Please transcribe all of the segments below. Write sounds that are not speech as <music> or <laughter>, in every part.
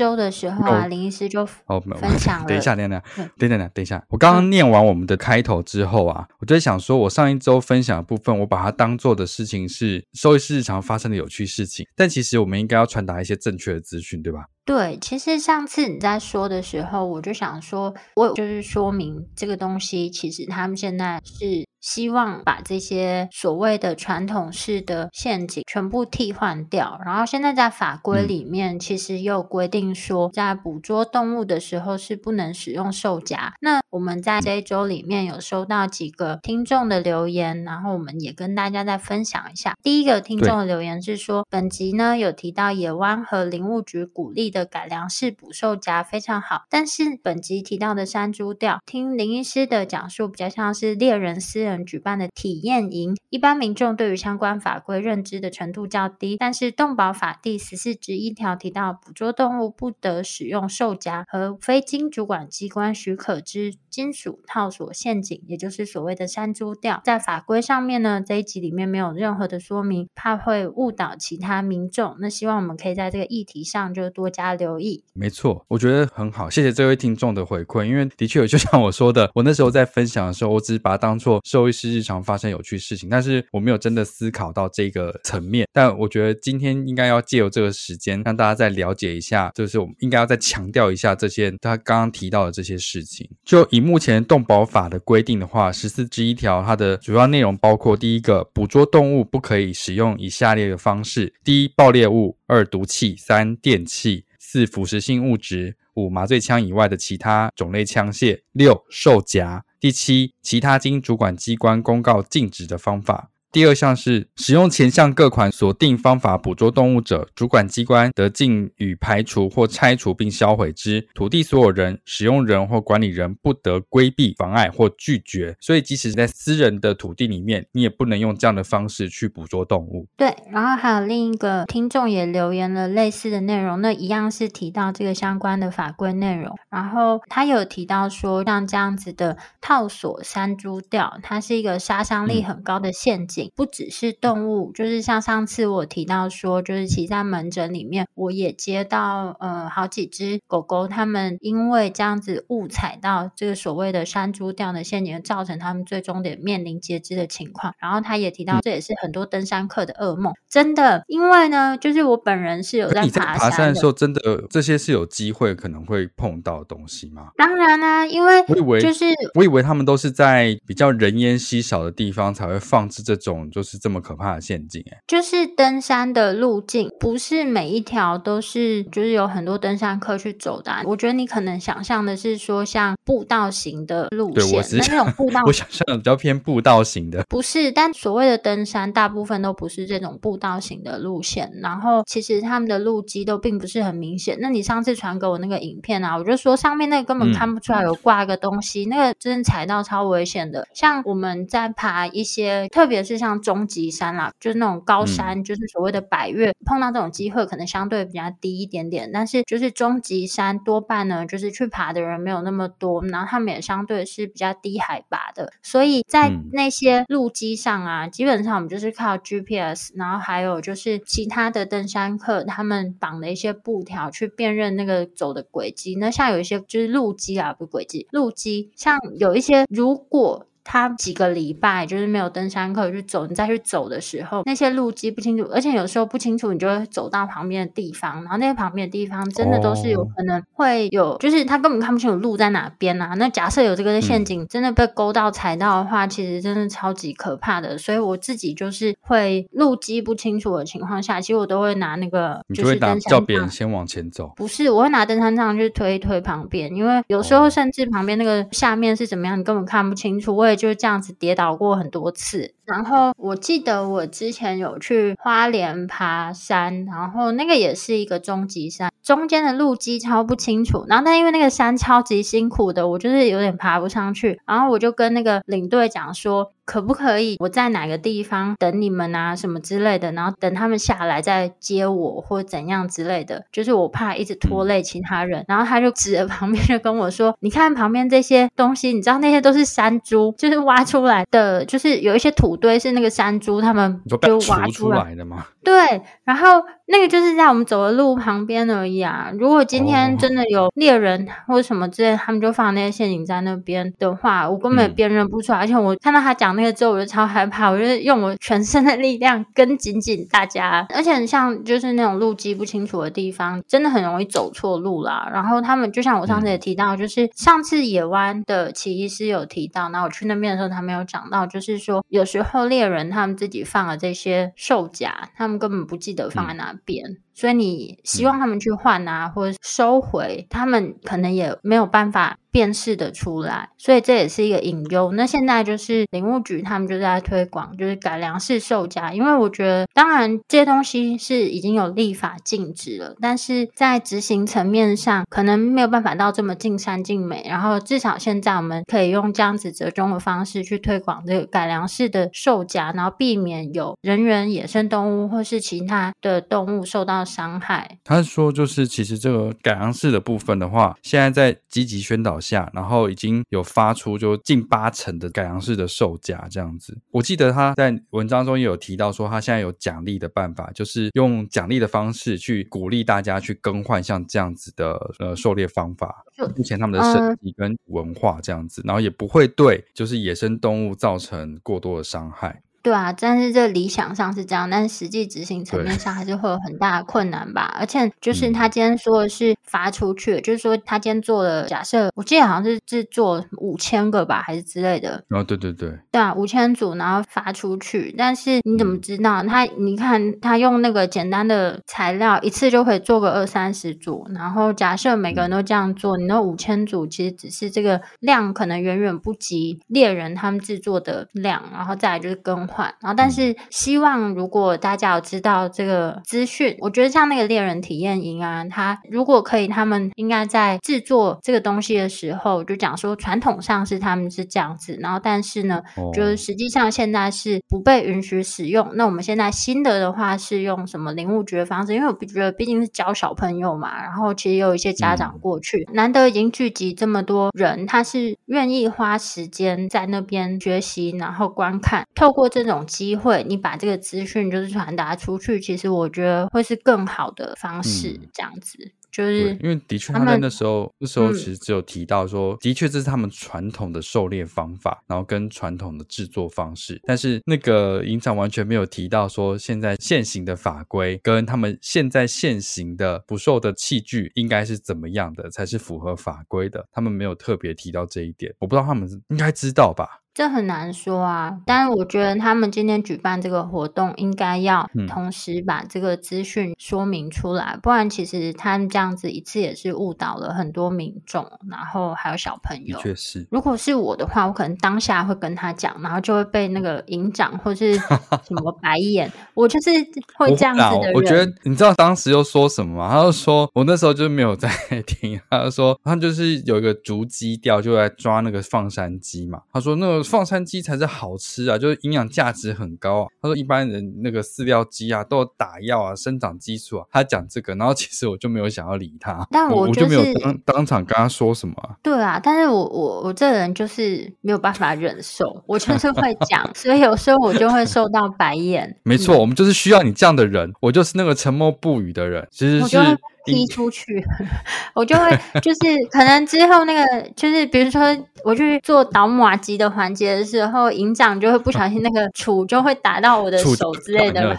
周的时候啊，林医师就哦分享 <laughs> 了。<laughs> 等一下，等一下，等等等，等一下。我刚刚念完我们的开头之后啊，我就在想说，我上一周分享的部分，我把它当做的事情是兽医师日常发生的有趣事情，但其实我们应该要传达一些正确的资讯，对吧？对，其实上次你在说的时候，我就想说，我就是说明这个东西，其实他们现在是。希望把这些所谓的传统式的陷阱全部替换掉，然后现在在法规里面其实又规定说，在捕捉动物的时候是不能使用兽夹。那我们在这一周里面有收到几个听众的留言，然后我们也跟大家再分享一下。第一个听众的留言是说，本集呢有提到野湾和林务局鼓励的改良式捕兽夹非常好，但是本集提到的山猪吊，听林医师的讲述比较像是猎人私人。举办的体验营，一般民众对于相关法规认知的程度较低，但是动保法第十四之一条提到，捕捉动物不得使用兽夹和非经主管机关许可之金属套索陷阱，也就是所谓的山猪吊。在法规上面呢，这一集里面没有任何的说明，怕会误导其他民众。那希望我们可以在这个议题上就多加家留意。没错，我觉得很好，谢谢这位听众的回馈，因为的确，就像我说的，我那时候在分享的时候，我只是把它当做兽医师日常发生有趣事情，但是我没有真的思考到这个层面。但我觉得今天应该要借由这个时间，让大家再了解一下，就是我们应该要再强调一下这些他刚刚提到的这些事情。就以目前动保法的规定的话，十四之一条，它的主要内容包括：第一个，捕捉动物不可以使用以下列的方式：第一，爆裂物；二，毒气；三，电器；四，腐蚀性物质。五、麻醉枪以外的其他种类枪械。六、兽夹。第七，其他经主管机关公告禁止的方法。第二项是使用前项各款锁定方法捕捉动物者，主管机关得禁予排除或拆除并销毁之。土地所有人、使用人或管理人不得规避、妨碍或拒绝。所以，即使在私人的土地里面，你也不能用这样的方式去捕捉动物。对，然后还有另一个听众也留言了类似的内容，那一样是提到这个相关的法规内容。然后他有提到说，像这样子的套索山猪吊，它是一个杀伤力很高的陷阱。嗯不只是动物，就是像上次我提到说，就是其在门诊里面，我也接到呃好几只狗狗，它们因为这样子误踩到这个所谓的山猪掉的陷阱，造成它们最终得面临截肢的情况。然后他也提到，这也是很多登山客的噩梦，真的，因为呢，就是我本人是有在爬山的，时候，真的这些是有机会可能会碰到的东西吗？当然啦、啊，因为我以为就是我以为他们都是在比较人烟稀少的地方才会放置这种。就是这么可怕的陷阱哎，就是登山的路径，不是每一条都是，就是有很多登山客去走的啊。我觉得你可能想象的是说，像步道型的路线，对，我是那种步道，<laughs> 我想象的比较偏步道型的，不是。但所谓的登山，大部分都不是这种步道型的路线。然后，其实他们的路基都并不是很明显。那你上次传给我那个影片啊，我就说上面那个根本看不出来有挂个东西，嗯、那个真的踩到超危险的。像我们在爬一些，特别是。像终极山啦，就是那种高山，就是所谓的百岳，嗯、碰到这种机会可能相对比较低一点点。但是就是终极山多半呢，就是去爬的人没有那么多，然后他们也相对是比较低海拔的，所以在那些路基上啊，嗯、基本上我们就是靠 GPS，然后还有就是其他的登山客他们绑的一些布条去辨认那个走的轨迹。那像有一些就是路基啊，不是轨迹，路基，像有一些如果。他几个礼拜就是没有登山客去走，你再去走的时候，那些路基不清楚，而且有时候不清楚，你就会走到旁边的地方，然后那些旁边的地方真的都是有可能会有，哦、就是他根本看不清楚路在哪边啊。那假设有这个陷阱，真的被勾到踩到的话，嗯、其实真的超级可怕的。所以我自己就是会路基不清楚的情况下，其实我都会拿那个，你就会拿叫别人先往前走，不是，我会拿登山杖去推一推旁边，因为有时候甚至旁边那个下面是怎么样，你根本看不清楚。我就是这样子跌倒过很多次，然后我记得我之前有去花莲爬山，然后那个也是一个中级山，中间的路基超不清楚，然后但因为那个山超级辛苦的，我就是有点爬不上去，然后我就跟那个领队讲说。可不可以我在哪个地方等你们啊，什么之类的，然后等他们下来再接我或怎样之类的，就是我怕一直拖累其他人。然后他就指着旁边就跟我说：“你看旁边这些东西，你知道那些都是山猪，就是挖出来的，就是有一些土堆是那个山猪他们就挖出来的吗？”对，然后那个就是在我们走的路旁边而已啊。如果今天真的有猎人或者什么之类，他们就放那些陷阱在那边的话，我根本辨认不出来。而且我看到他讲那个之后，我就超害怕，我就用我全身的力量跟紧紧大家。而且像就是那种路基不清楚的地方，真的很容易走错路啦。然后他们就像我上次也提到，就是上次野湾的奇医师有提到，那我去那边的时候，他没有讲到，就是说有时候猎人他们自己放了这些兽夹，他们根本不记得放在哪边。所以你希望他们去换啊，嗯、或者收回，他们可能也没有办法辨识的出来，所以这也是一个隐忧。那现在就是林务局他们就在推广，就是改良式售夹，因为我觉得，当然这些东西是已经有立法禁止了，但是在执行层面上，可能没有办法到这么尽善尽美。然后至少现在我们可以用这样子折中的方式去推广这个改良式的售夹，然后避免有人员、野生动物或是其他的动物受到伤害。他是说，就是其实这个改良式的部分的话，现在在积极宣导下，然后已经有发出就近八成的改良式的售价这样子。我记得他在文章中也有提到说，他现在有奖励的办法，就是用奖励的方式去鼓励大家去更换像这样子的呃狩猎方法，目前他们的身体跟文化这样子，然后也不会对就是野生动物造成过多的伤害。对啊，但是这理想上是这样，但是实际执行层面上还是会有很大的困难吧。而且就是他今天说的是发出去，嗯、就是说他今天做了假设，我记得好像是制作五千个吧，还是之类的。哦，对对对，对啊，五千组，然后发出去。但是你怎么知道、嗯、他？你看他用那个简单的材料，一次就可以做个二三十组。然后假设每个人都这样做，嗯、你那五千组其实只是这个量，可能远远不及猎人他们制作的量。然后再来就是跟。然后，但是希望如果大家有知道这个资讯，我觉得像那个猎人体验营啊，他如果可以，他们应该在制作这个东西的时候就讲说，传统上是他们是这样子，然后但是呢，就是实际上现在是不被允许使用。那我们现在新的的话是用什么灵物觉的方式？因为我觉得毕竟是教小朋友嘛，然后其实有一些家长过去，难得已经聚集这么多人，他是愿意花时间在那边学习，然后观看，透过这。这种机会，你把这个资讯就是传达出去，其实我觉得会是更好的方式。嗯、这样子就是因为的确他在那时候，那时候其实只有提到说，嗯、的确这是他们传统的狩猎方法，然后跟传统的制作方式。但是那个营长完全没有提到说，现在现行的法规跟他们现在现行的捕兽的器具应该是怎么样的才是符合法规的。他们没有特别提到这一点，我不知道他们应该知道吧。这很难说啊，但是我觉得他们今天举办这个活动，应该要同时把这个资讯说明出来，嗯、不然其实他们这样子一次也是误导了很多民众，然后还有小朋友。确实，如果是我的话，我可能当下会跟他讲，然后就会被那个营长或是 <laughs> 什么白眼，我就是会这样子的人。我，我觉得你知道当时又说什么吗？他就说我那时候就没有在 <laughs> 听，他就说他就是有一个竹机钓，就来抓那个放山鸡嘛。他说那个。放山鸡才是好吃啊，就是营养价值很高啊。他说一般人那个饲料鸡啊都有打药啊，生长激素啊。他讲这个，然后其实我就没有想要理他，但我，就是、我就没有当当场跟他说什么、啊。对啊，但是我我我这个人就是没有办法忍受，<laughs> 我就是会讲，<laughs> 所以有时候我就会受到白眼。没错，我们就是需要你这样的人，我就是那个沉默不语的人，其实是。踢出去，<laughs> 我就会 <laughs> 就是可能之后那个就是比如说我去做倒马机的环节的时候，营长就会不小心 <laughs> 那个杵就会打到我的手之类的。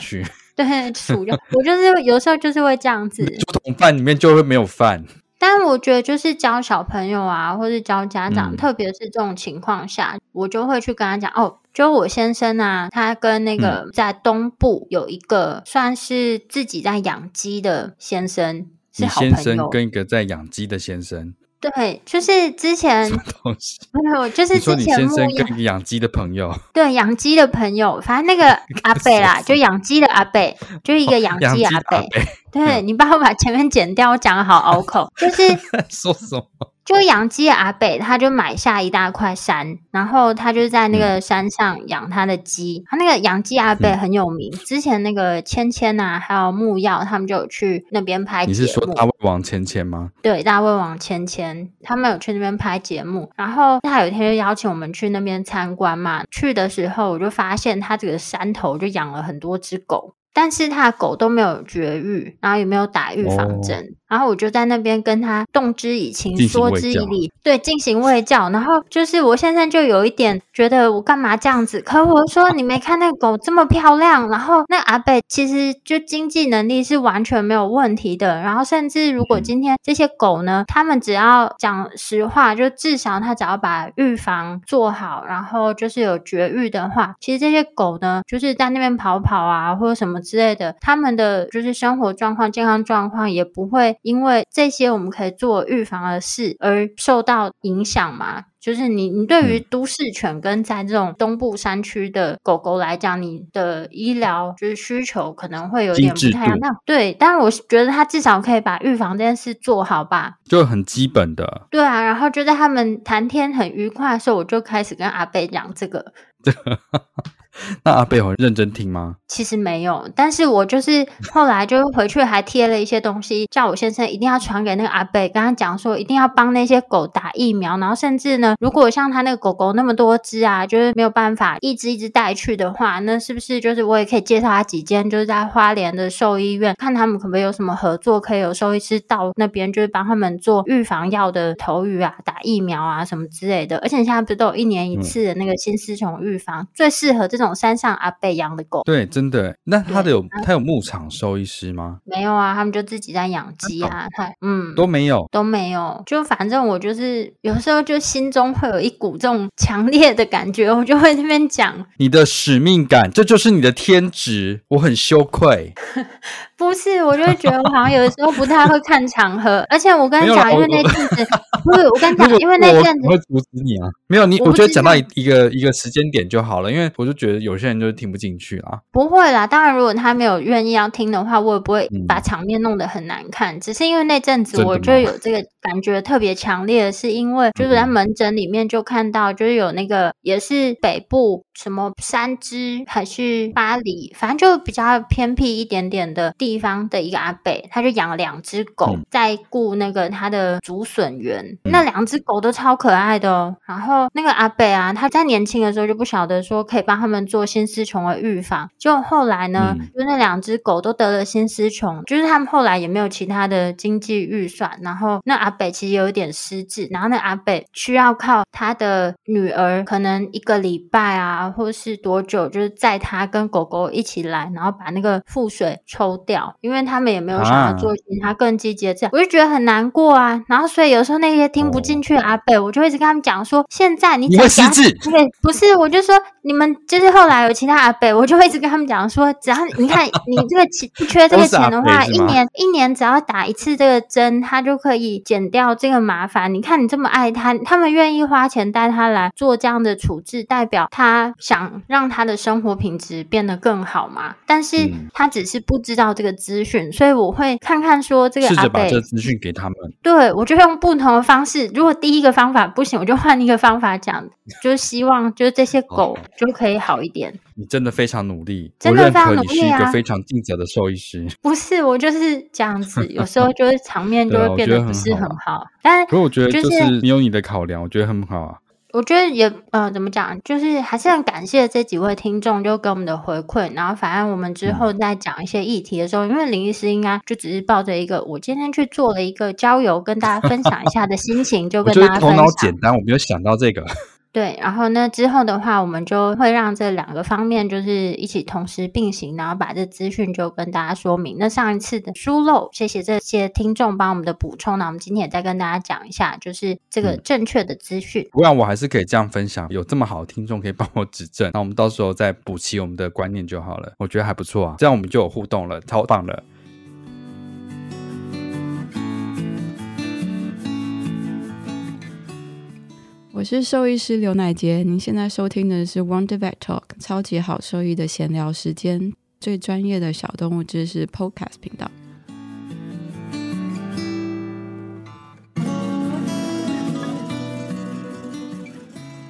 对，杵就我就是有时候就是会这样子。竹筒饭里面就会没有饭。但我觉得就是教小朋友啊，或是教家长，嗯、特别是这种情况下，我就会去跟他讲哦，就我先生啊，他跟那个在东部有一个算是自己在养鸡的先生。是好朋友。你先生跟一个在养鸡的先生，对，就是之前东西？没有，就是之前你先生跟养鸡的朋友，对，养鸡的朋友，反正那个 <laughs> 阿贝啦，就养鸡的阿贝，就一个养鸡阿贝。对，<laughs> 你帮我把前面剪掉，我讲的好拗口，就是 <laughs> 说什么？就养鸡的阿北，他就买下一大块山，然后他就在那个山上养他的鸡。他那个养鸡阿北很有名，之前那个芊芊呐，还有木曜他们就有去那边拍。你是说大胃王芊芊吗？对，大胃王芊芊他们有去那边拍节目，然后他有一天就邀请我们去那边参观嘛。去的时候我就发现他这个山头就养了很多只狗。但是他的狗都没有绝育，然后也没有打预防针，哦、然后我就在那边跟他动之以情，说之以理，对，进行喂教。然后就是我现在就有一点觉得我干嘛这样子？可我说你没看那个狗这么漂亮，然后那阿伯其实就经济能力是完全没有问题的。然后甚至如果今天这些狗呢，他们只要讲实话，就至少他只要把预防做好，然后就是有绝育的话，其实这些狗呢，就是在那边跑跑啊，或者什么。之类的，他们的就是生活状况、健康状况也不会因为这些我们可以做预防的事而受到影响嘛？就是你，你对于都市犬跟在这种东部山区的狗狗来讲，你的医疗就是需求可能会有点不太一样。那对，但是我觉得他至少可以把预防这件事做好吧，就很基本的。对啊，然后就在他们谈天很愉快的时候，我就开始跟阿贝讲这个。<laughs> <laughs> 那阿贝有认真听吗？其实没有，但是我就是后来就回去还贴了一些东西，叫我先生一定要传给那个阿贝，跟他讲说一定要帮那些狗打疫苗，然后甚至呢，如果像他那个狗狗那么多只啊，就是没有办法一只一只带去的话，那是不是就是我也可以介绍他几间，就是在花莲的兽医院，看他们可不可以有什么合作，可以有兽医师到那边，就是帮他们做预防药的投予啊、打疫苗啊什么之类的。而且现在不是都有一年一次的那个新丝虫预防，嗯、最适合这种。山上阿贝养的狗，对，真的。那他的有他有牧场兽医师吗？没有啊，他们就自己在养鸡啊。他嗯都没有都没有，就反正我就是有时候就心中会有一股这种强烈的感觉，我就会那边讲你的使命感，这就是你的天职，我很羞愧。<laughs> 不是，我就会觉得我好像有的时候不太会看场合，而且我跟你讲，因为那阵子不是我跟你讲，因为那阵子我会阻止你啊。没有你，我觉得讲到一一个一个时间点就好了，因为我就觉得有些人就是听不进去啊。不会啦，当然如果他没有愿意要听的话，我也不会把场面弄得很难看。嗯、只是因为那阵子我就有这个感觉特别强烈，是因为就是在门诊里面就看到，就是有那个也是北部什么三芝还是巴黎，反正就比较偏僻一点点的地方的一个阿北，他就养了两只狗，嗯、在顾那个他的竹笋园。嗯、那两只狗都超可爱的哦。然后那个阿北啊，他在年轻的时候就不晓得说可以帮他们做心丝虫的预防，就后来呢，嗯、就那两只狗都得了心丝虫，就是他们后来也没有其他的经济预算，然后那阿北其实有一点失智，然后那阿北需要靠他的女儿，可能一个礼拜啊，或是多久，就是载他跟狗狗一起来，然后把那个腹水抽掉，因为他们也没有想要做其他更积极的这样，啊、我就觉得很难过啊。然后所以有时候那些听不进去的阿贝，我就一直跟他们讲说，现在你只要对，不是，我就说你们就是后来有其他阿贝，我就会一直跟他们讲说，只要你看 <laughs> 你这个钱不缺这个钱的话，一年一年只要打一次这个针，他就可以减掉这个麻烦。你看你这么爱他，他们愿意花钱带他来做这样的处置，代表他想让他的生活品质变得更好嘛。但是他只是不知道这个资讯，所以我会看看说这个阿贝，试着把这资讯给他们。对，我就用不同的方式，如果第一个方法不行，我就换一个方法讲，<laughs> 就是希望就是这些狗就可以好一点。你真的非常努力，真的非常努力啊！我认可你是一个非常尽责的兽医师。不是，我就是这样子，有时候就是场面 <laughs> 就会变得不是很好。啊、但，可是我觉得就是你有你的考量，我觉得很好啊。我觉得也呃，怎么讲，就是还是很感谢这几位听众就给我们的回馈。然后，反正我们之后再讲一些议题的时候，嗯、因为林医师应该就只是抱着一个我今天去做了一个郊游，跟大家分享一下的心情，就跟大家分享。头脑简单，我没有想到这个。对，然后那，之后的话，我们就会让这两个方面就是一起同时并行，然后把这资讯就跟大家说明。那上一次的疏漏，谢谢这些听众帮我们的补充。那我们今天也再跟大家讲一下，就是这个正确的资讯。不然我还是可以这样分享，有这么好的听众可以帮我指正，那我们到时候再补齐我们的观念就好了。我觉得还不错啊，这样我们就有互动了，超棒了。我是兽医师刘乃杰，您现在收听的是 Wonder Vet Talk 超级好兽医的闲聊时间，最专业的小动物知识 Podcast 频道。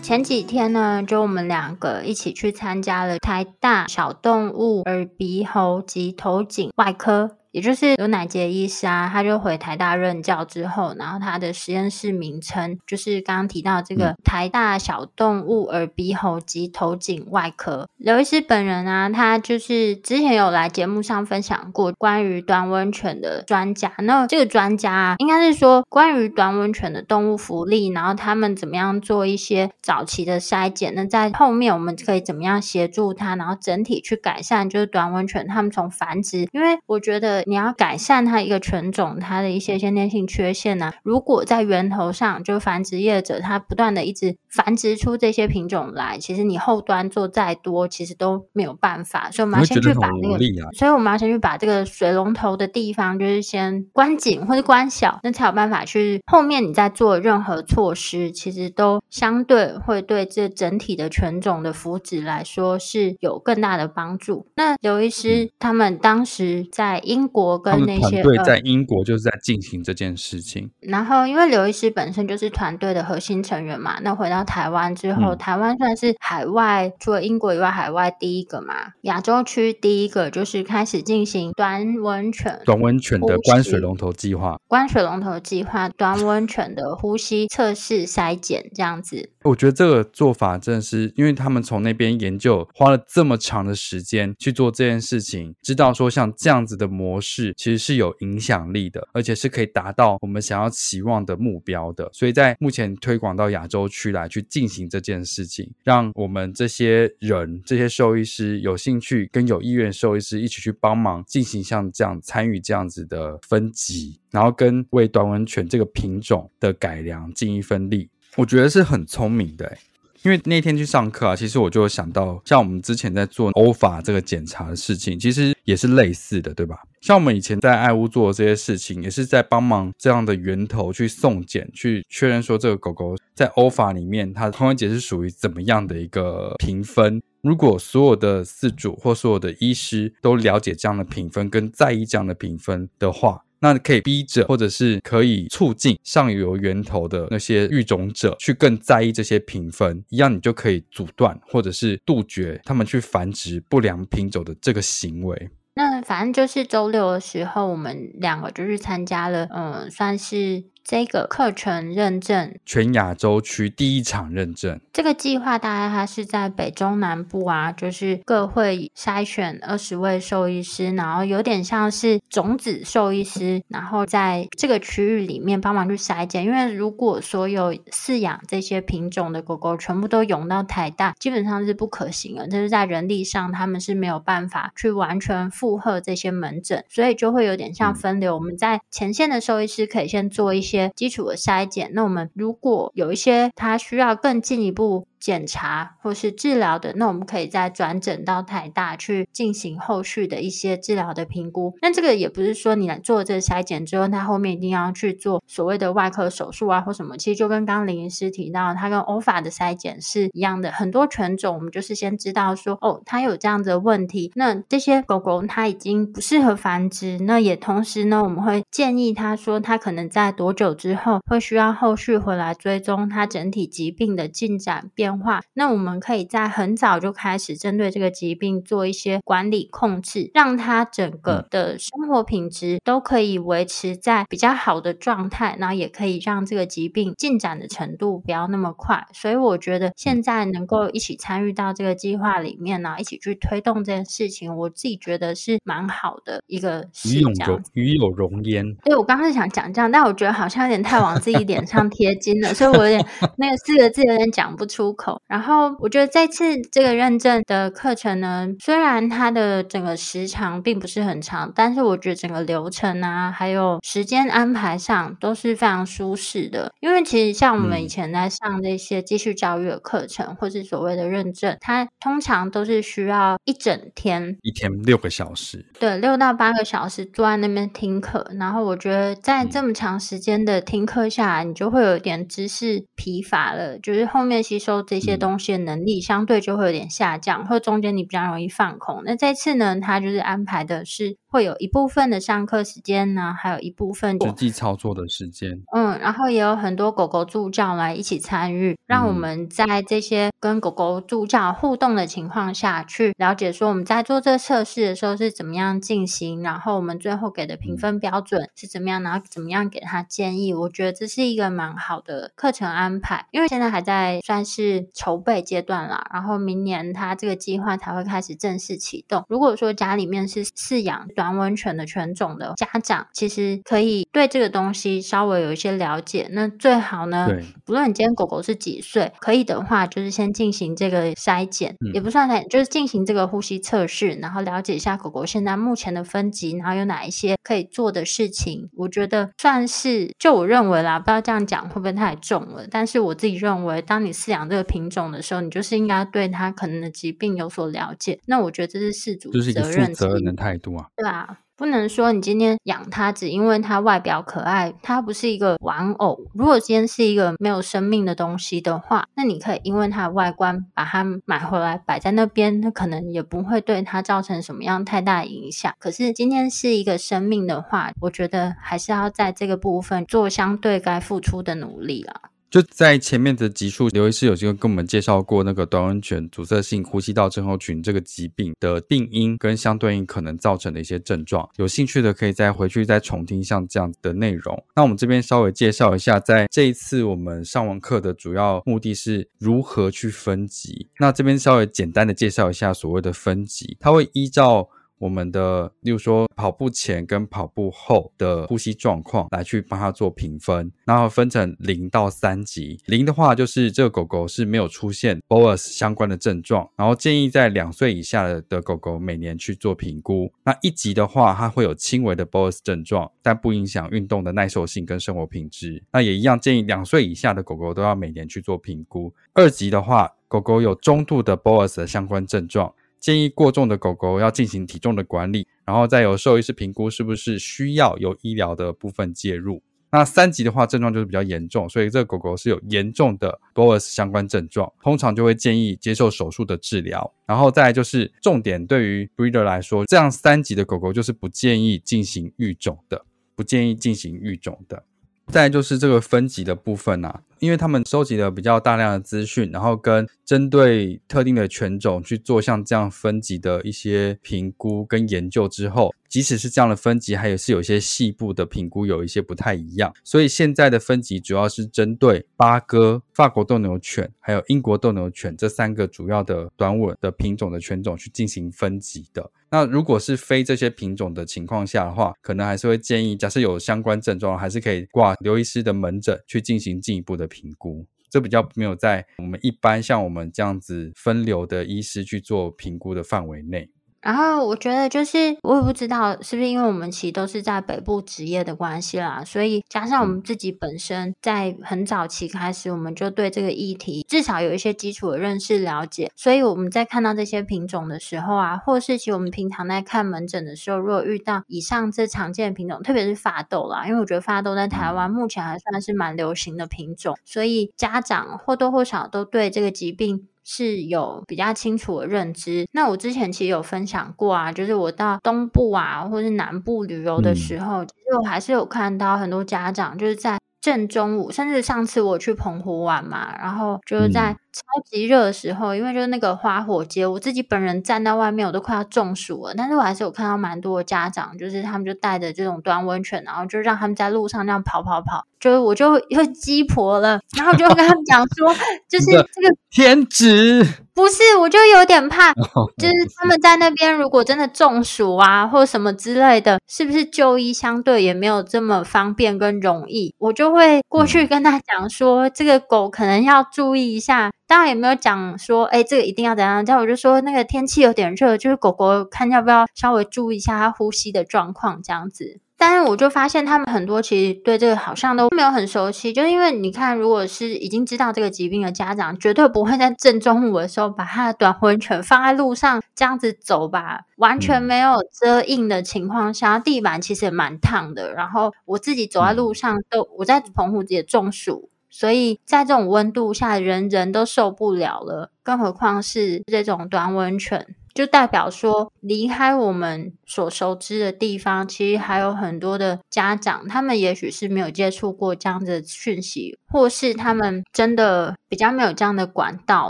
前几天呢，就我们两个一起去参加了台大小动物耳鼻喉及头颈外科。也就是刘乃杰医师啊，他就回台大任教之后，然后他的实验室名称就是刚刚提到这个台大小动物耳鼻喉及头颈外科。刘医师本人啊，他就是之前有来节目上分享过关于短温泉的专家。那这个专家啊，应该是说关于短温泉的动物福利，然后他们怎么样做一些早期的筛检。那在后面我们可以怎么样协助他，然后整体去改善就是短温泉他们从繁殖，因为我觉得。你要改善它一个犬种，它的一些先天性缺陷呢、如果在源头上，就繁殖业者他不断的一直繁殖出这些品种来，其实你后端做再多，其实都没有办法。所以我们要先去把那个，啊、所以我们要先去把这个水龙头的地方，就是先关紧或者关小，那才有办法去后面你再做任何措施，其实都相对会对这整体的犬种的福祉来说是有更大的帮助。那刘医师、嗯、他们当时在英。国跟那些团队在英国就是在进行这件事情，然后因为刘医师本身就是团队的核心成员嘛，那回到台湾之后，嗯、台湾算是海外除了英国以外海外第一个嘛，亚洲区第一个就是开始进行短温泉短温泉的关水龙头计划，关水龙头计划短温泉的呼吸测试筛检这样子。我觉得这个做法真的是，因为他们从那边研究花了这么长的时间去做这件事情，知道说像这样子的模式其实是有影响力的，而且是可以达到我们想要期望的目标的。所以在目前推广到亚洲区来去进行这件事情，让我们这些人、这些兽医师有兴趣跟有意愿兽医师一起去帮忙进行像这样参与这样子的分级，然后跟为短吻犬这个品种的改良尽一份力。我觉得是很聪明的，因为那天去上课啊，其实我就想到，像我们之前在做欧法这个检查的事情，其实也是类似的，对吧？像我们以前在爱屋做的这些事情，也是在帮忙这样的源头去送检，去确认说这个狗狗在欧法里面它的髋关节是属于怎么样的一个评分。如果所有的饲主或所有的医师都了解这样的评分，跟在意这样的评分的话，那可以逼着，或者是可以促进上游源头的那些育种者去更在意这些评分，一样你就可以阻断或者是杜绝他们去繁殖不良品种的这个行为。那反正就是周六的时候，我们两个就是参加了，嗯，算是。这个课程认证，全亚洲区第一场认证。这个计划大概它是在北中南部啊，就是各会筛选二十位兽医师，然后有点像是种子兽医师，然后在这个区域里面帮忙去筛检。因为如果所有饲养这些品种的狗狗全部都涌到台大，基本上是不可行的。就是在人力上，他们是没有办法去完全负荷这些门诊，所以就会有点像分流。嗯、我们在前线的兽医师可以先做一些。些基础的筛检，那我们如果有一些它需要更进一步检查或是治疗的，那我们可以再转诊到台大去进行后续的一些治疗的评估。那这个也不是说你来做这个筛检之后，他后面一定要去做所谓的外科手术啊或什么。其实就跟刚刚林医师提到，他跟欧法的筛检是一样的。很多犬种，我们就是先知道说，哦，它有这样子的问题。那这些狗狗它已经不适合繁殖，那也同时呢，我们会建议他说，他可能在多久之后会需要后续回来追踪它整体疾病的进展变化。那我们可以在很早就开始针对这个疾病做一些管理控制，让它整个的生活品质都可以维持在比较好的状态，然后也可以让这个疾病进展的程度不要那么快。所以我觉得现在能够一起参与到这个计划里面呢，一起去推动这件事情，我自己觉得是蛮好的一个事。与有荣与有容焉。对，我刚刚是想讲这样，但我觉得好像有点太往自己脸上贴金了，所以我有点 <laughs> 那个四个字有点讲不出口。然后我觉得这次这个认证的课程呢，虽然它的整个时长并不是很长，但是我觉得整个流程啊，还有时间安排上都是非常舒适的。因为其实像我们以前在上这些继续教育的课程，嗯、或是所谓的认证，它通常都是需要一整天，一天六个小时，对，六到八个小时坐在那边听课。然后我觉得在这么长时间的听课下来，你就会有点知识疲乏了，就是后面吸收这些东西的能力相对就会有点下降，或中间你比较容易放空。那这次呢，它就是安排的是。会有一部分的上课时间呢，还有一部分实际操作的时间。嗯，然后也有很多狗狗助教来一起参与，让我们在这些跟狗狗助教互动的情况下去了解说我们在做这个测试的时候是怎么样进行，然后我们最后给的评分标准是怎么样，然后怎么样给他建议。我觉得这是一个蛮好的课程安排，因为现在还在算是筹备阶段啦，然后明年他这个计划才会开始正式启动。如果说家里面是饲养，短温犬的犬种的家长，其实可以对这个东西稍微有一些了解。那最好呢，不论你今天狗狗是几岁，可以的话，就是先进行这个筛检，嗯、也不算筛，就是进行这个呼吸测试，然后了解一下狗狗现在目前的分级，然后有哪一些可以做的事情。我觉得算是，就我认为啦，不知道这样讲会不会太重了。但是我自己认为，当你饲养这个品种的时候，你就是应该对它可能的疾病有所了解。那我觉得这是事主责任，就是一个负责任的态度啊，对啊。不能说你今天养它只因为它外表可爱，它不是一个玩偶。如果今天是一个没有生命的东西的话，那你可以因为它的外观把它买回来摆在那边，可能也不会对它造成什么样太大影响。可是今天是一个生命的话，我觉得还是要在这个部分做相对该付出的努力啦。就在前面的集数，刘医师有机会跟我们介绍过那个短吻犬阻塞性呼吸道症候群这个疾病的病因跟相对应可能造成的一些症状。有兴趣的可以再回去再重听像这样的内容。那我们这边稍微介绍一下，在这一次我们上完课的主要目的是如何去分级。那这边稍微简单的介绍一下所谓的分级，它会依照。我们的，例如说跑步前跟跑步后的呼吸状况来去帮它做评分，然后分成零到三级。零的话就是这个狗狗是没有出现 BOAS 相关的症状，然后建议在两岁以下的狗狗每年去做评估。那一级的话，它会有轻微的 BOAS 症状，但不影响运动的耐受性跟生活品质。那也一样建议两岁以下的狗狗都要每年去做评估。二级的话，狗狗有中度的 BOAS 的相关症状。建议过重的狗狗要进行体重的管理，然后再由兽医师评估是不是需要有医疗的部分介入。那三级的话，症状就是比较严重，所以这个狗狗是有严重的 BOAS 相关症状，通常就会建议接受手术的治疗。然后再来就是重点，对于 breeder 来说，这样三级的狗狗就是不建议进行育种的，不建议进行育种的。再来就是这个分级的部分啊。因为他们收集了比较大量的资讯，然后跟针对特定的犬种去做像这样分级的一些评估跟研究之后，即使是这样的分级，还有是有些细部的评估有一些不太一样。所以现在的分级主要是针对八哥、法国斗牛犬还有英国斗牛犬这三个主要的短吻的品种的犬种去进行分级的。那如果是非这些品种的情况下的话，可能还是会建议，假设有相关症状，还是可以挂刘医师的门诊去进行进一步的。评估，这比较没有在我们一般像我们这样子分流的医师去做评估的范围内。然后我觉得就是我也不知道是不是因为我们其实都是在北部职业的关系啦，所以加上我们自己本身在很早期开始，我们就对这个议题至少有一些基础的认识了解，所以我们在看到这些品种的时候啊，或是其实我们平常在看门诊的时候，如果遇到以上这常见的品种，特别是法斗啦，因为我觉得法斗在台湾目前还算是蛮流行的品种，所以家长或多或少都对这个疾病。是有比较清楚的认知。那我之前其实有分享过啊，就是我到东部啊，或是南部旅游的时候，嗯、其实我还是有看到很多家长就是在正中午，甚至上次我去澎湖玩嘛，然后就是在超级热的时候，嗯、因为就是那个花火节，我自己本人站在外面，我都快要中暑了。但是我还是有看到蛮多的家长，就是他们就带着这种端温泉，然后就让他们在路上那样跑跑跑。就是我就又鸡婆了，然后就跟他们讲说，就是这个天职不是，我就有点怕，就是他们在那边如果真的中暑啊，或什么之类的，是不是就医相对也没有这么方便跟容易？我就会过去跟他讲说，这个狗可能要注意一下。当然也没有讲说，哎，这个一定要怎样？这样我就说，那个天气有点热，就是狗狗看要不要稍微注意一下它呼吸的状况，这样子。但是我就发现他们很多其实对这个好像都没有很熟悉，就是因为你看，如果是已经知道这个疾病的家长，绝对不会在正中午的时候把他的短婚犬放在路上这样子走吧，完全没有遮荫的情况下，地板其实也蛮烫的。然后我自己走在路上都，我在澎湖也中暑，所以在这种温度下，人人都受不了了，更何况是这种短温泉。就代表说，离开我们所熟知的地方，其实还有很多的家长，他们也许是没有接触过这样的讯息，或是他们真的比较没有这样的管道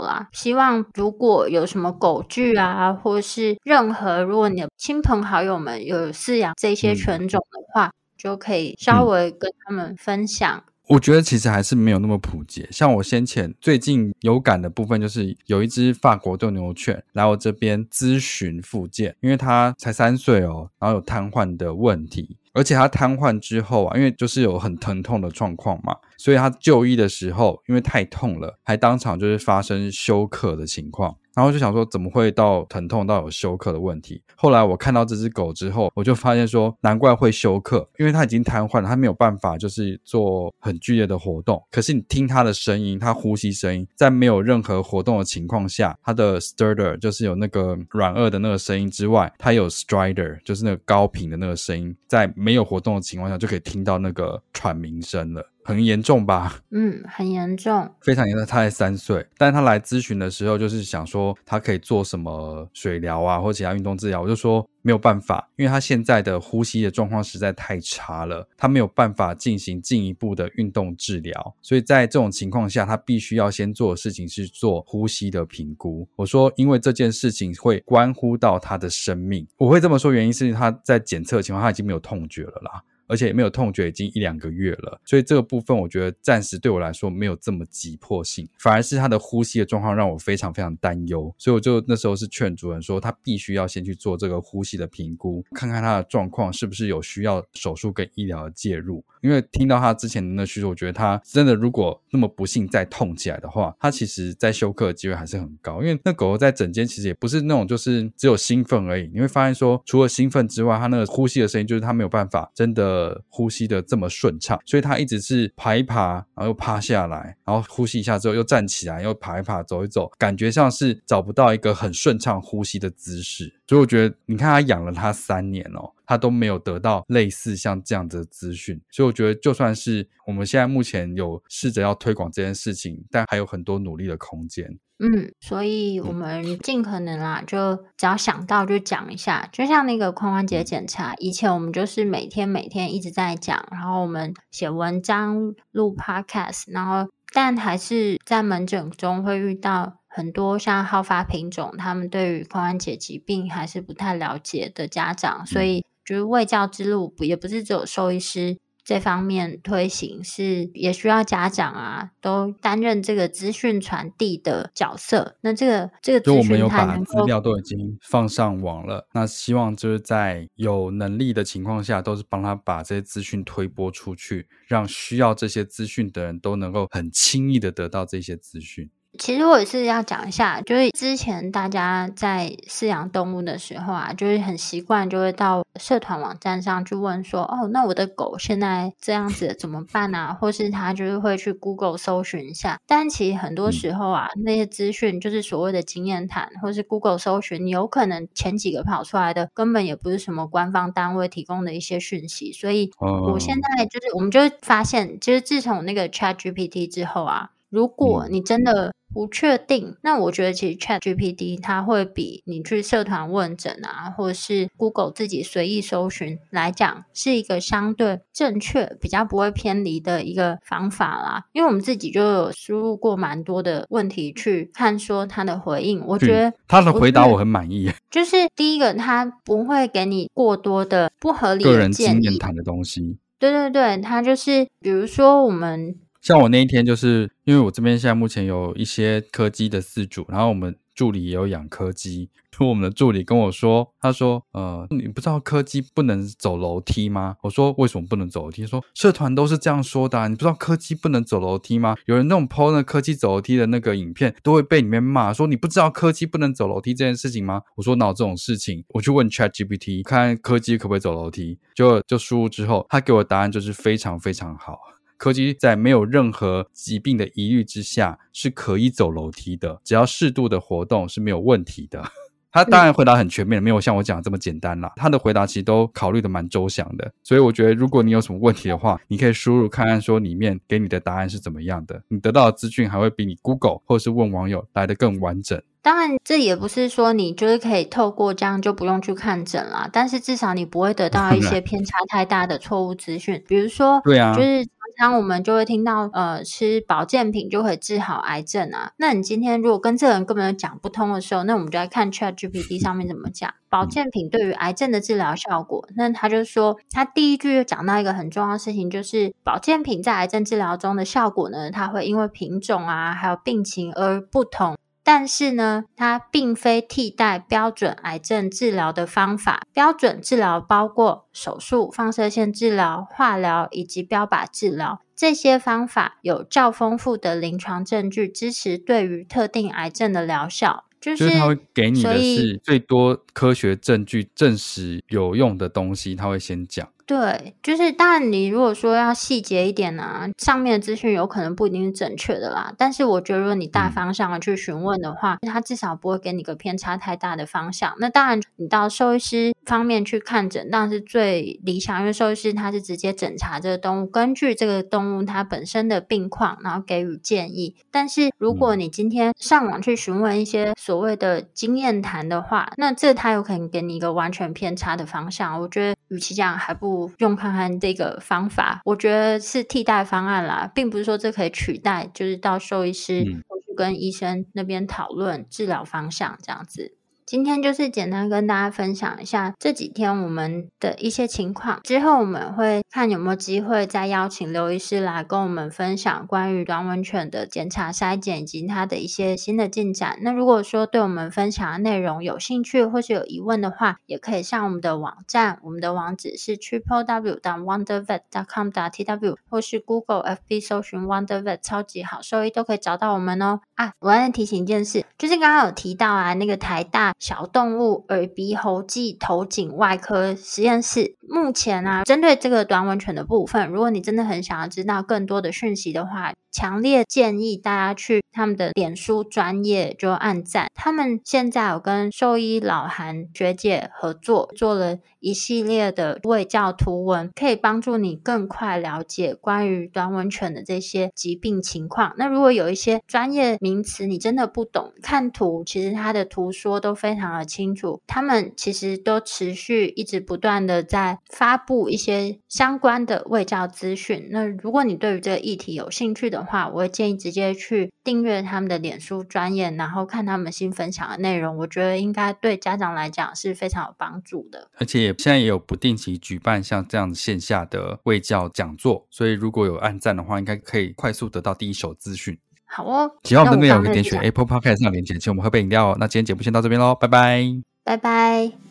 啦。希望如果有什么狗聚啊，或是任何，如果你的亲朋好友们有饲养这些犬种的话，嗯、就可以稍微跟他们分享。我觉得其实还是没有那么普及。像我先前最近有感的部分，就是有一只法国斗牛犬来我这边咨询复健，因为它才三岁哦，然后有瘫痪的问题，而且它瘫痪之后啊，因为就是有很疼痛的状况嘛，所以它就医的时候，因为太痛了，还当场就是发生休克的情况。然后就想说，怎么会到疼痛到有休克的问题？后来我看到这只狗之后，我就发现说，难怪会休克，因为它已经瘫痪了，它没有办法就是做很剧烈的活动。可是你听它的声音，它呼吸声音，在没有任何活动的情况下，它的 stirder 就是有那个软腭的那个声音之外，它有 strider 就是那个高频的那个声音，在没有活动的情况下就可以听到那个喘鸣声了。很严重吧？嗯，很严重，非常严重。他才三岁，但是他来咨询的时候，就是想说他可以做什么水疗啊，或其他运动治疗。我就说没有办法，因为他现在的呼吸的状况实在太差了，他没有办法进行进一步的运动治疗。所以在这种情况下，他必须要先做的事情是做呼吸的评估。我说，因为这件事情会关乎到他的生命。我会这么说，原因是他在检测的情况，他已经没有痛觉了啦。而且也没有痛觉，已经一两个月了，所以这个部分我觉得暂时对我来说没有这么急迫性，反而是他的呼吸的状况让我非常非常担忧，所以我就那时候是劝主人说，他必须要先去做这个呼吸的评估，看看他的状况是不是有需要手术跟医疗的介入。因为听到他之前的那叙述，我觉得他真的如果那么不幸再痛起来的话，他其实在休克的机会还是很高，因为那狗狗在诊间其实也不是那种就是只有兴奋而已，你会发现说除了兴奋之外，他那个呼吸的声音就是他没有办法真的。呃，呼吸的这么顺畅，所以他一直是爬一爬，然后又趴下来，然后呼吸一下之后又站起来，又爬一爬，走一走，感觉像是找不到一个很顺畅呼吸的姿势。所以我觉得，你看他养了他三年哦，他都没有得到类似像这样子的资讯。所以我觉得，就算是我们现在目前有试着要推广这件事情，但还有很多努力的空间。嗯，所以我们尽可能啦，就只要想到就讲一下。就像那个髋关节检查，以前我们就是每天每天一直在讲，然后我们写文章、录 podcast，然后但还是在门诊中会遇到很多像好发品种，他们对于髋关节疾病还是不太了解的家长，所以就是卫教之路不也不是只有兽医师。这方面推行是也需要家长啊，都担任这个资讯传递的角色。那这个这个资讯，我们有把资料都已经放上网了。那希望就是在有能力的情况下，都是帮他把这些资讯推播出去，让需要这些资讯的人都能够很轻易的得到这些资讯。其实我也是要讲一下，就是之前大家在饲养动物的时候啊，就是很习惯就会到社团网站上去问说，哦，那我的狗现在这样子怎么办啊？或是他就是会去 Google 搜寻一下。但其实很多时候啊，那些资讯就是所谓的经验谈，或是 Google 搜寻，你有可能前几个跑出来的根本也不是什么官方单位提供的一些讯息。所以我现在就是，我们就发现，就是自从那个 ChatGPT 之后啊，如果你真的不确定，那我觉得其实 ChatGPT 它会比你去社团问诊啊，或者是 Google 自己随意搜寻来讲，是一个相对正确、比较不会偏离的一个方法啦。因为我们自己就有输入过蛮多的问题去看说它的回应，我觉得他的回答我很满意。<laughs> 就是第一个，它不会给你过多的不合理的个人经验谈的东西。对对对，它就是比如说我们。像我那一天，就是因为我这边现在目前有一些柯基的饲主，然后我们助理也有养柯基。就我们的助理跟我说，他说：“呃，你不知道柯基不能走楼梯吗？”我说：“为什么不能走楼梯？”说：“社团都是这样说的啊，你不知道柯基不能走楼梯吗？”有人那种 po 那柯基走楼梯的那个影片，都会被里面骂说：“你不知道柯基不能走楼梯这件事情吗？”我说：“哪有这种事情？”我去问 ChatGPT，看柯基可不可以走楼梯，就就输入之后，他给我的答案就是非常非常好。柯基在没有任何疾病的疑虑之下是可以走楼梯的，只要适度的活动是没有问题的。<laughs> 他当然回答很全面，没有像我讲的这么简单啦。他的回答其实都考虑的蛮周详的，所以我觉得如果你有什么问题的话，你可以输入看看说里面给你的答案是怎么样的，你得到的资讯还会比你 Google 或是问网友来的更完整。当然，这也不是说你就是可以透过这样就不用去看诊啦，但是至少你不会得到一些 <laughs> 偏差太大的错误资讯，比如说，对啊，就是。当我们就会听到，呃，吃保健品就可以治好癌症啊。那你今天如果跟这个人根本就讲不通的时候，那我们就来看 ChatGPT 上面怎么讲保健品对于癌症的治疗效果。那他就说，他第一句就讲到一个很重要的事情，就是保健品在癌症治疗中的效果呢，它会因为品种啊，还有病情而不同。但是呢，它并非替代标准癌症治疗的方法。标准治疗包括手术、放射线治疗、化疗以及标靶治疗。这些方法有较丰富的临床证据支持对于特定癌症的疗效。就是他会给你的是最多科学证据证实有用的东西，他会先讲。对，就是当然，你如果说要细节一点呢、啊，上面的资讯有可能不一定是正确的啦。但是我觉得，如果你大方向的去询问的话，他、嗯、至少不会给你个偏差太大的方向。那当然，你到兽医师方面去看诊，当然是最理想，因为兽医师他是直接诊查这个动物，根据这个动物它本身的病况，然后给予建议。但是如果你今天上网去询问一些所谓的经验谈的话，那这他有可能给你一个完全偏差的方向。我觉得，与其这样，还不如。用看看这个方法，我觉得是替代方案啦，并不是说这可以取代，就是到兽医师或去跟医生那边讨论治疗方向这样子。今天就是简单跟大家分享一下这几天我们的一些情况，之后我们会看有没有机会再邀请刘医师来跟我们分享关于短吻犬的检查筛检以及它的一些新的进展。那如果说对我们分享的内容有兴趣或是有疑问的话，也可以上我们的网站，我们的网址是 triple w 点 wondervet 点 com 点 tw，或是 Google FB 搜寻 Wondervet 超级好兽医都可以找到我们哦。啊，我要提醒一件事，就是刚刚有提到啊，那个台大。小动物耳鼻喉暨头颈外科实验室目前啊，针对这个短吻犬的部分，如果你真的很想要知道更多的讯息的话，强烈建议大家去他们的脸书专业就按赞。他们现在有跟兽医老韩学姐合作，做了一系列的卫教图文，可以帮助你更快了解关于短吻犬的这些疾病情况。那如果有一些专业名词你真的不懂，看图其实它的图说都非常的清楚。他们其实都持续一直不断的在发布一些相关的卫教资讯。那如果你对于这个议题有兴趣的话，我会建议直接去订阅他们的脸书专页，然后看他们新分享的内容。我觉得应该对家长来讲是非常有帮助的。而且现在也有不定期举办像这样线下的卫教讲座，所以如果有按赞的话，应该可以快速得到第一手资讯。好哦，喜欢我们的内容，可以点选 Apple Podcast 上连接，请我们喝杯饮料。那今天节目先到这边喽，拜拜，拜拜。